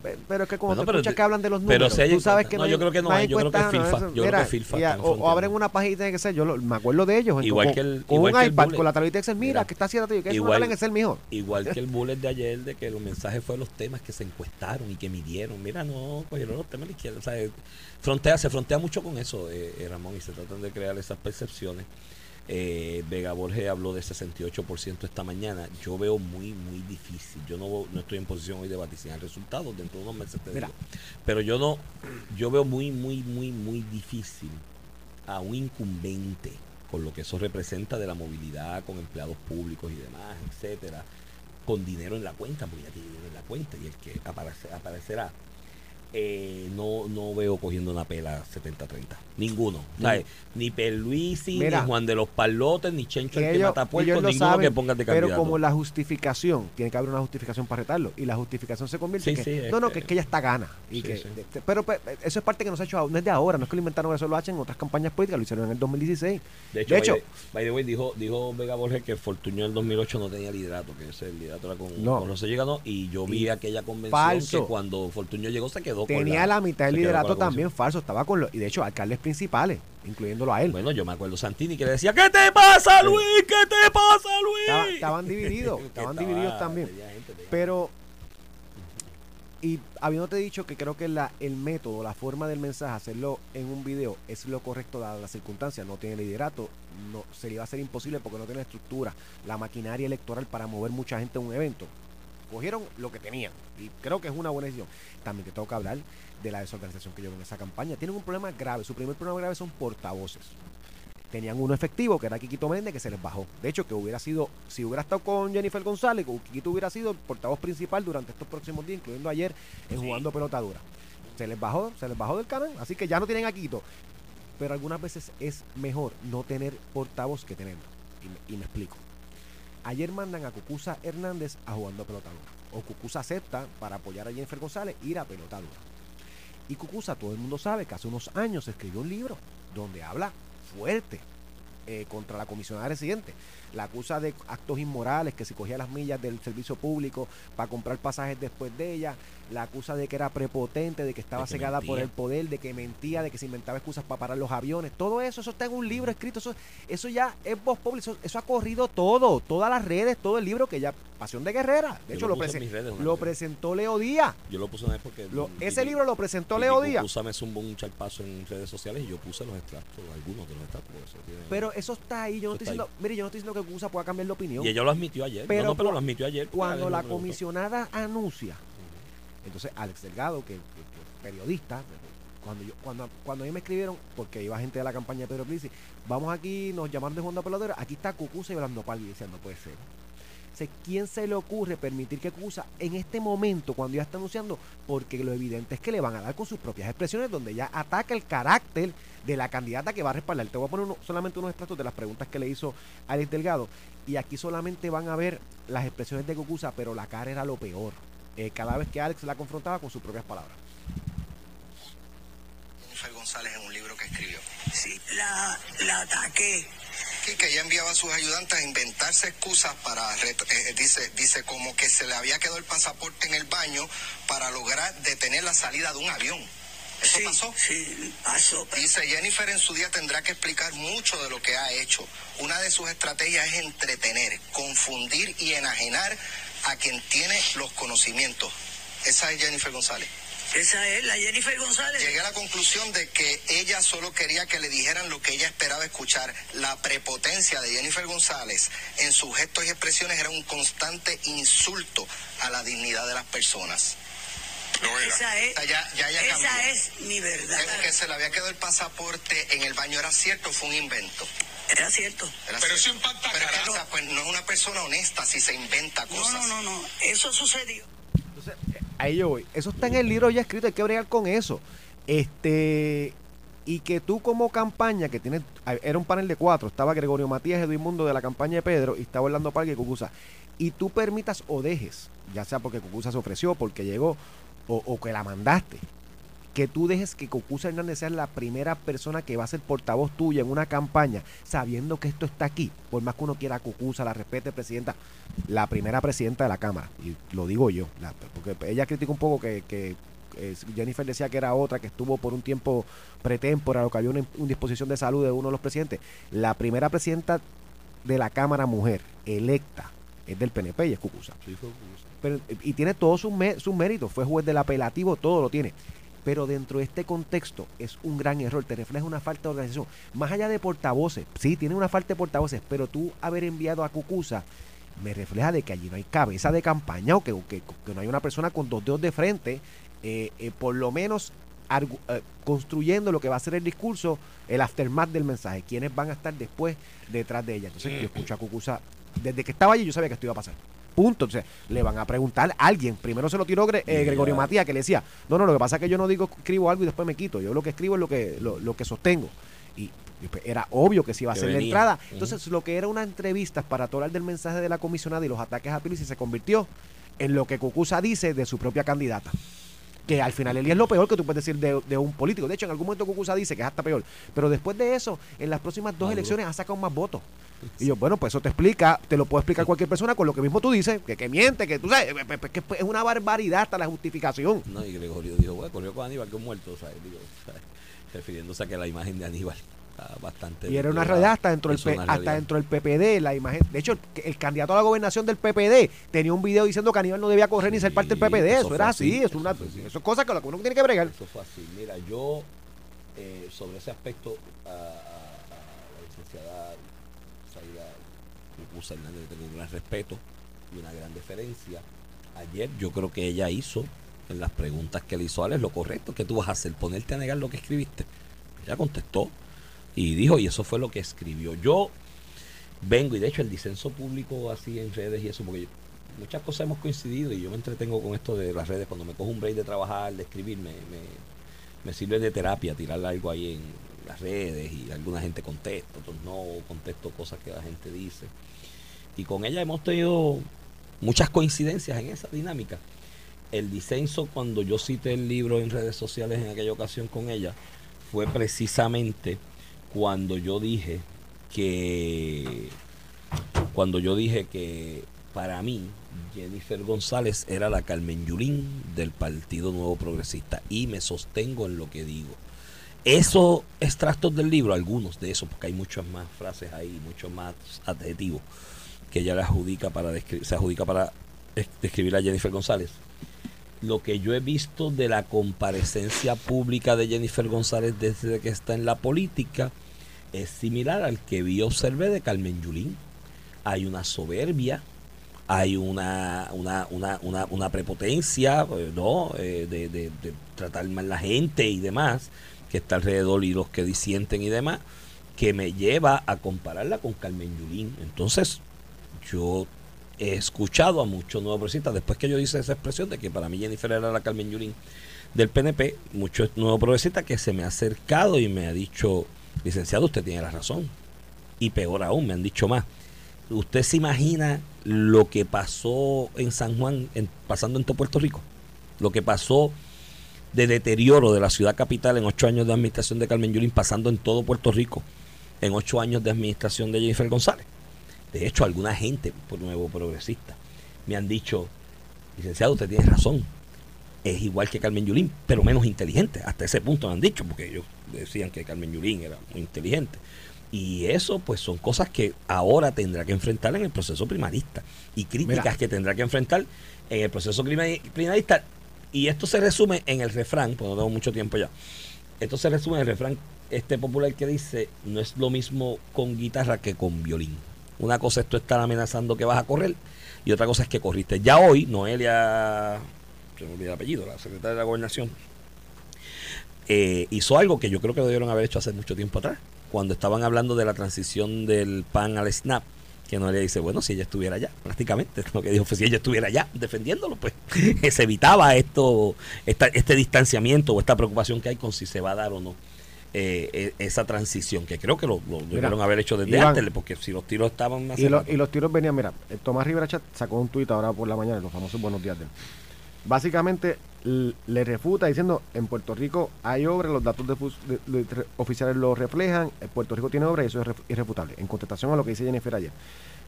Pe- Pero es que cuando Bueno, te pero escuchas de- que hablan de los pero números, si hay tú sabes que no, yo creo que no hay, yo creo que encuestas, FIFA- eso- yo creo que FIFA o, o abren una página y tiene que ser, yo lo- me acuerdo de ellos, Igual con, que el- con igual un que el iPad, bullet. con la tablita de Excel, mira, Mira. que está haciendo que es Igual- en Excel, mijo. Igual que el *laughs* bullet de ayer, de que los mensajes fueron los temas que se encuestaron y que midieron. Mira, no, cogieron los temas de la izquierda. O sea, eh, frontea, se frontea mucho con eso, eh, eh, Ramón, y se tratan de crear esas percepciones. Eh, Vega Borges habló de 68% esta mañana. Yo veo muy, muy difícil. Yo no, no estoy en posición hoy de vaticinar resultados. Dentro de unos meses te digo. Pero yo no, yo veo muy, muy, muy, muy difícil a un incumbente con lo que eso representa de la movilidad con empleados públicos y demás, etcétera, con dinero en la cuenta, porque ya tiene dinero en la cuenta y el que aparece- aparecerá. Eh, no, no veo cogiendo una pela 70-30. Ninguno. Ni Perluisi, Mira. ni Juan de los Palotes, ni Chencho el que ellos, mata ninguno saben, que pongan de pero candidato. como la justificación, tiene que haber una justificación para retarlo, y la justificación se convierte en que, sí, no, no, este- que es que ella está gana. Y que, de- de- pero pe- eso es parte que nos ha hecho, no es de ahora, no es que lo inventaron, eso lo hacen en otras campañas políticas, lo hicieron en el 2016. De hecho, de hecho- by, the, by the way, dijo, dijo Vega Borges que Fortuño en el 2008 no tenía liderato, que ese liderato era con, No. con José Llegano, y yo vi Y aquella convención falso. que cuando Fortuño llegó se quedó Tenía la, mitad del liderato la también falso, estaba con los, y de hecho, alcaldes principales, incluyéndolo a él. Bueno, yo me acuerdo Santini que le decía, ¿qué te pasa, Luis? ¿Qué te pasa, Luis? Estaba- estaban divididos, *laughs* estaban estaba- divididos también. tenía gente, tenía- Pero, y habiéndote dicho que creo que la, el método, la forma del mensaje, hacerlo en un video, es lo correcto dadas las circunstancias. No tiene liderato, no, se le iba a ser imposible porque no tiene estructura, la maquinaria electoral para mover mucha gente a un evento. Cogieron lo que tenían y creo que es una buena decisión. También te tengo que hablar de la desorganización que llevan en esa campaña. Tienen un problema grave. Su primer problema grave son portavoces tenían uno efectivo, que era Quiquito Méndez, que se les bajó. De hecho, que hubiera sido, si hubiera estado con Jennifer González, Quiquito hubiera sido el portavoz principal durante estos próximos días, incluyendo ayer en jugando pelota dura. Se les bajó, se les bajó del canal, así que ya no tienen a Quito. Pero algunas veces es mejor no tener portavoz que tenerlo. Y me, y me explico. Ayer mandan a Cucusa Hernández a jugando pelota dura. O Cucusa acepta para apoyar a Jennifer González ir a pelota dura. Y Cucusa, todo el mundo sabe que hace unos años escribió un libro donde habla fuerte eh, contra la comisionada residente. La acusa de actos inmorales, que si cogía las millas del servicio público para comprar pasajes después de ella. La acusa de que era prepotente, de que estaba De que cegada por el poder, de que mentía, de que se inventaba excusas para parar los aviones. Todo eso, eso está en un libro escrito. Eso, eso ya es voz pública. Eso, eso ha corrido todo, todas las redes, todo el libro que ya. Pasión de Guerrera. De Yo hecho, lo lo, presen- redes presentó Leo Díaz. Yo lo puse una vez porque... Lo- ese libro lo presentó Leo Díaz. Cucuza me zumbó un charpazo en redes sociales y yo puse los extractos, algunos de los extractos. eso tiene- Pero eso está ahí. Yo no estoy diciendo, mire, yo no estoy diciendo que Cusa pueda cambiar de opinión. y ella lo admitió ayer. Pero no, no, pero lo admitió ayer. Cuando la comisionada anuncia, entonces Alex Delgado, que, que- que periodista, cuando yo, cuando, cuando a mí me escribieron, porque iba gente de la campaña de Pedro Plisi, vamos aquí, nos llamaron de Juan de aquí está Cucusa y Orlando Palvi, y decían, no puede ser. O ¿Quién se le ocurre permitir que Cucusa en este momento, cuando ya está anunciando, porque lo evidente es que le van a dar con sus propias expresiones, donde ya ataca el carácter de la candidata que va a respaldar. Te voy a poner uno- solamente unos extractos de las preguntas que le hizo Alex Delgado. Y aquí solamente van a ver las expresiones de Cucusa, pero la cara era lo peor. Eh, cada vez que Alex la confrontaba con sus propias palabras. Jennifer González en un libro que escribió. Sí, la, la. Que ella enviaba a sus ayudantes a inventarse excusas para, ret- eh, dice, dice como que se le había quedado el pasaporte en el baño para lograr detener la salida de un avión. ¿Eso sí, pasó? Sí, pasó. Dice Jennifer en su día tendrá que explicar mucho de lo que ha hecho. Una de sus estrategias es entretener, confundir y enajenar a quien tiene los conocimientos. Esa es Jennifer González. Esa es la Jennifer González. Llegué a la conclusión de que ella solo quería que le dijeran lo que ella esperaba escuchar. La prepotencia de Jennifer González en sus gestos y expresiones era un constante insulto a la dignidad de las personas. Esa es, Ya- ya ella esa es mi verdad. El que se le había quedado el pasaporte en el baño era cierto, fue un invento. Era cierto. Era Pero cierto. eso impacta, Pero pues no es una persona honesta si se inventa No, cosas. no, no, no. Eso sucedió. Ahí yo voy. Eso está en el libro ya escrito, hay que bregar con eso. Este. Y que tú como campaña, que tienes, era un panel de cuatro, estaba Gregorio Matías Edwin Mundo de la campaña de Pedro y estaba Orlando Parque y Cucusa, y tú permitas o dejes, ya sea porque Cucusa se ofreció, porque llegó, o, o que la mandaste, que tú dejes que Cucusa Hernández sea la primera persona que va a ser portavoz tuya en una campaña, sabiendo que esto está aquí, por más que uno quiera a Cucusa, la respete, presidenta, la primera presidenta de la Cámara, y lo digo yo, la- porque ella critica un poco que, que, eh, Jennifer decía que era otra, que estuvo por un tiempo pretémpora, o que había una, una disposición de salud de uno de los presidentes. La primera presidenta de la Cámara mujer electa es del PNP y es Cucusa. Pero, y tiene todos sus méritos, fue juez del apelativo, todo lo tiene. Pero dentro de este contexto es un gran error, te refleja una falta de organización. Más allá de portavoces, sí, tiene una falta de portavoces, pero tú haber enviado a Cucusa me refleja de que allí no hay cabeza de campaña o que, o que- que no hay una persona con dos dedos de frente, eh, eh, por lo menos argu- eh, construyendo lo que va a ser el discurso, el aftermath del mensaje, quiénes van a estar después detrás de ella. Entonces yo escucho a Cucusa, desde que estaba allí yo sabía que esto iba a pasar. Punto. Entonces, le van a preguntar a alguien. Primero se lo tiró Gre- eh. Gregorio Matías, que le decía, no, no, lo que pasa es que yo no digo, escribo algo y después me quito. Yo lo que escribo es lo que, lo, lo que sostengo. Y pues, era obvio que se iba a hacer la entrada. Entonces, lo que era una entrevista para hablar del mensaje de la comisionada y los ataques a Pilici se convirtió en lo que Cucusa dice de su propia candidata. Que al final el día es lo peor que tú puedes decir de, de un político. De hecho, en algún momento Cucusa dice que es hasta peor. Pero después de eso, en las próximas dos Maduro. elecciones ha sacado más votos. Y yo, bueno, pues eso te explica, te lo puede explicar cualquier persona con lo que mismo tú dices, que, que miente, que tú sabes, eh, eh, que es una barbaridad hasta la justificación. No, y Gregorio dijo, bueno, corrió con Aníbal que un muerto, ¿sabes? Digo, ¿sabes? *laughs* refiriéndose a que la imagen de Aníbal está bastante... Y era una realidad hasta dentro del hasta dentro del PPD, la imagen. De hecho, el, el candidato a la gobernación del PPD tenía un video diciendo que Aníbal no debía correr ni ser parte del PPD. eso Eso, era así, así, es eso una, eso es cosa con la que uno tiene que bregar. Eso fue así. Mira, yo eh, sobre ese aspecto a, a- a la licenciada Zaida Cucuza Hernández le tengo un gran respeto y una gran deferencia. Ayer yo creo que ella hizo en las preguntas que le hizo a Alex lo correcto. que tú vas a hacer? ¿Ponerte a negar lo que escribiste? Ella contestó y dijo, y eso fue lo que escribió. Yo vengo, y de hecho el disenso público así en redes y eso, porque yo- muchas cosas hemos coincidido y yo me entretengo con esto de las redes. Cuando me cojo un break de trabajar, de escribir, me, me- me sirve de terapia tirar algo ahí en las redes y alguna gente contesta, otros no, contesto cosas que la gente dice. Y con ella hemos tenido muchas coincidencias en esa dinámica. El disenso, cuando yo cité el libro en redes sociales en aquella ocasión con ella, fue precisamente cuando yo dije que cuando yo dije que para mí Jennifer González era la Carmen Yulín del Partido Nuevo Progresista y me sostengo en lo que digo. Esos extractos del libro, algunos de esos, porque hay muchas más frases ahí, muchos más adjetivos que ella le adjudica para se adjudica para es- describir a Jennifer González. Lo que yo he visto de la comparecencia pública de Jennifer González desde que está en la política es similar al que vi observé de Carmen Yulín. Hay una soberbia, hay una, una, una, una, una prepotencia, eh, ¿no? Eh, de, de- de tratar mal la gente y demás, que está alrededor y los que disienten y demás, que me lleva a compararla con Carmen Yulín. Entonces, yo he escuchado a muchos nuevos progresistas, después que yo hice esa expresión de que para mí Jennifer era la Carmen Yulín del PNP, muchos nuevos progresistas que se me ha acercado y me ha dicho, licenciado, usted tiene la razón. Y peor aún, me han dicho más. ¿Usted se imagina lo que pasó en San Juan, pasando en todo Puerto Rico? Lo que pasó de deterioro de la ciudad capital en ocho años de administración de Carmen Yulín, pasando en todo Puerto Rico, en ocho años de administración de Jennifer González. De hecho, alguna gente, por nuevo progresista, me han dicho, licenciado, usted tiene razón. Es igual que Carmen Yulín, pero menos inteligente. Hasta ese punto me han dicho, porque ellos decían que Carmen Yulín era muy inteligente. Y eso, pues, son cosas que ahora tendrá que enfrentar en el proceso primarista. Y críticas Mira. que tendrá que enfrentar en el proceso prima- primarista. Y esto se resume en el refrán, pues no tengo mucho tiempo ya. Esto se resume en el refrán este popular que dice, no es lo mismo con guitarra que con violín. Una cosa es tú estar amenazando que vas a correr y otra cosa es que corriste. Ya hoy, Noelia, se me olvida el apellido, la secretaria de la gobernación, eh, hizo algo que yo creo que debieron haber hecho hace mucho tiempo atrás, cuando estaban hablando de la transición del PAN al SNAP, que Noelia dice, bueno, si ella estuviera allá, prácticamente, *laughs* lo que dijo fue si ella estuviera allá defendiéndolo, pues *laughs* se evitaba esto, esta- este distanciamiento o esta preocupación que hay con si se va a dar o no eh, eh, esa transición, que creo que lo, lo debieron haber hecho desde Iván, antes, porque si los tiros estaban más Y, lo- y los tiros venían, mira, el Tomás Rivera Chat sacó un tuit ahora por la mañana, los famosos buenos días de él. Básicamente, le refuta diciendo en Puerto Rico hay obras, los datos de oficiales lo reflejan, en Puerto Rico tiene obras y eso es ref- irrefutable. En contestación a lo que dice Jennifer ayer.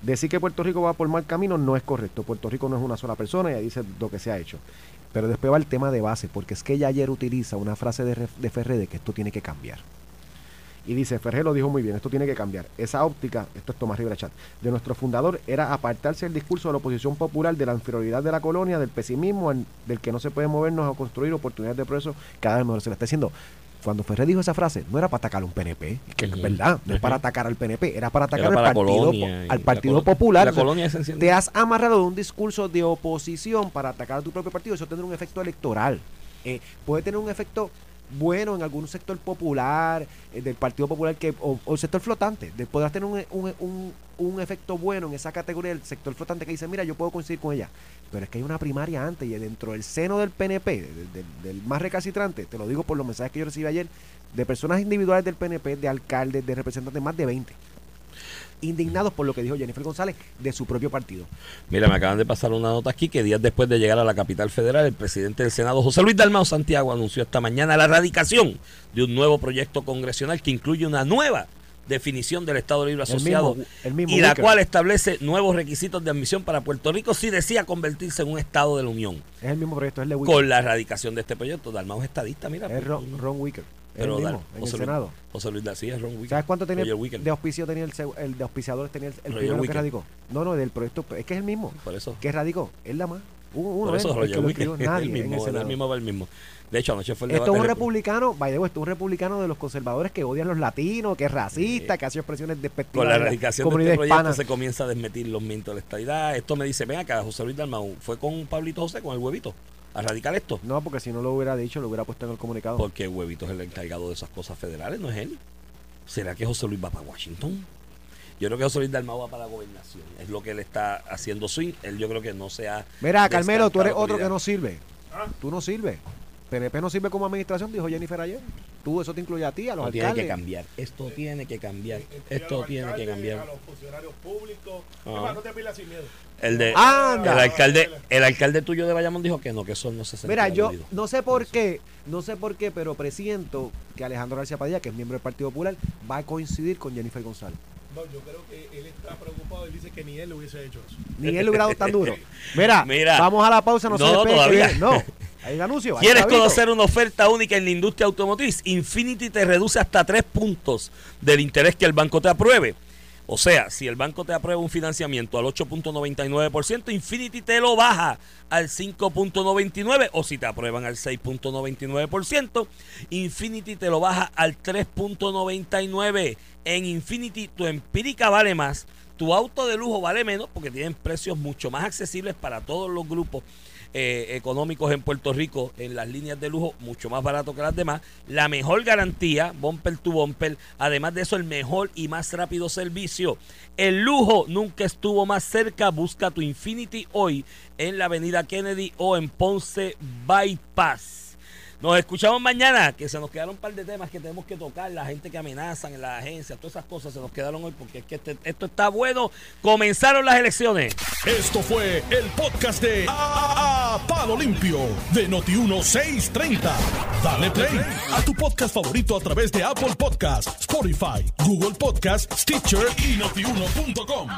Decir que Puerto Rico va por mal camino no es correcto. Puerto Rico no es una sola persona y ahí dice lo que se ha hecho. Pero después va el tema de base, porque es que ella ayer utiliza una frase de, de Ferré de que esto tiene que cambiar. Y dice, Ferré lo dijo muy bien, esto tiene que cambiar. Esa óptica, esto es Tomás Rivera Chat, de nuestro fundador era apartarse del discurso de la oposición popular, de la inferioridad de la colonia, del pesimismo, del que no se puede movernos a construir oportunidades de progreso cada vez mejor. Se le está diciendo, cuando Ferré dijo esa frase, no era para atacar a un PNP, que es verdad, no es para atacar al PNP, era para atacar Era al Partido, y al partido Popular. la colonia se te has amarrado de un discurso de oposición para atacar a tu propio partido, eso tendrá un efecto electoral. Eh, puede tener un efecto bueno en algún sector popular, eh, del Partido Popular, que o, o sector flotante. De, podrás tener un, un, un- un efecto bueno en esa categoría del sector flotante que dice, mira, yo puedo coincidir con ella. Pero es que hay una primaria antes y dentro del seno del PNP, de- de- del más recalcitrante, te lo digo por los mensajes que yo recibí ayer, de personas individuales del PNP, de alcaldes, de representantes, más de 20. Indignados por lo que dijo Jennifer González de su propio partido. Mira, me acaban de pasar una nota aquí que días después de llegar a la capital federal, el presidente del Senado, José Luis Dalmao Santiago, anunció esta mañana la erradicación de un nuevo proyecto congresional que incluye una nueva definición del Estado Libre El Asociado mismo- el mismo y la Wicker. cual establece nuevos requisitos de admisión para Puerto Rico si desea convertirse en un Estado de la Unión. Es el mismo proyecto, es el de Wicker. Con la erradicación de este proyecto, Dalmao es estadista, mira. Es Ron, Ron Wicker. Es pero el mismo, en el José Luis- Senado. José Luis García es Ron Wicker. ¿Sabes cuánto tenía Roger de auspicio tenía el, el de auspiciadores tenía el, el primero que radicó? No, no, del proyecto, es que es el mismo. Por eso. ¿Qué radicó? Él la más. Uno, uno Por eso el Roger que Wicker escribió, *laughs* es nadie el mismo, en el es el mismo va el mismo. De hecho, anoche fue el Esto es un repu- republicano, vaya, esto es un republicano de los conservadores que odian los latinos, que es racista, que hace expresiones despectivas. Con la de erradicación de comunidad este proyecto hispana. se comienza a desmetir los mitos de la estadidad. Esto me dice, ven acá, José Luis Dalmau, fue con Pablito José, con el huevito, a radicar esto. No, porque si no lo hubiera dicho, lo hubiera puesto en el comunicado. Porque huevito es el encargado de esas cosas federales, no es él. ¿Será que José Luis va para Washington? Yo creo que José Luis Dalmau va para la gobernación. Es lo que él está haciendo swing. Él yo creo que no se ha Mira, Carmelo, tú eres otro que no sirve. ¿Ah? Tú no sirves. PNP no sirve como administración, dijo Jennifer ayer. Tú, eso te incluye a ti, a los Esto tiene alcaldes. que cambiar. Esto tiene que cambiar. Esto tiene que cambiar. A los funcionarios públicos. Ah. No te pilas sin miedo. El de Anda. el alcalde, el alcalde tuyo de Bayamón dijo que no, que eso no se sentía Mira, yo aludido. no sé por qué, no sé por qué, pero presiento que Alejandro García Padilla, que es miembro del Partido Popular, va a coincidir con Jennifer González. No, yo creo que él está preocupado. Él dice que ni él le hubiese hecho eso. Ni él le hubiera dado tan duro. *laughs* Mira, Mira. vamos a la pausa, no, se No, despegue, todavía. No, *laughs* hay un anuncio. hay ¿Quieres conocer una oferta única en la industria automotriz? Infinity te reduce hasta 3 puntos del interés que el banco te apruebe. O sea, si el banco te aprueba un financiamiento al 8.99%, Infinity te lo baja al 5.99%. O si te aprueban al 6.99%, Infinity te lo baja al 3.99%. En Infinity tu empírica vale más, tu auto de lujo vale menos porque tienen precios mucho más accesibles para todos los grupos eh, económicos en Puerto Rico en las líneas de lujo mucho más barato que las demás. La mejor garantía, bumper to bumper. Además de eso, el mejor y más rápido servicio. El lujo nunca estuvo más cerca. Busca tu Infinity hoy en la avenida Kennedy o en Ponce Bypass. Nos escuchamos mañana, que se nos quedaron un par de temas que tenemos que tocar, la gente que amenazan en las agencias, todas esas cosas se nos quedaron hoy porque es que este- esto está bueno. Comenzaron las elecciones. Esto fue el podcast de A- Palo Limpio de Noti1630. Dale play a tu podcast favorito a través de Apple Podcasts, Spotify, Google Podcasts, Stitcher y notiuno.com.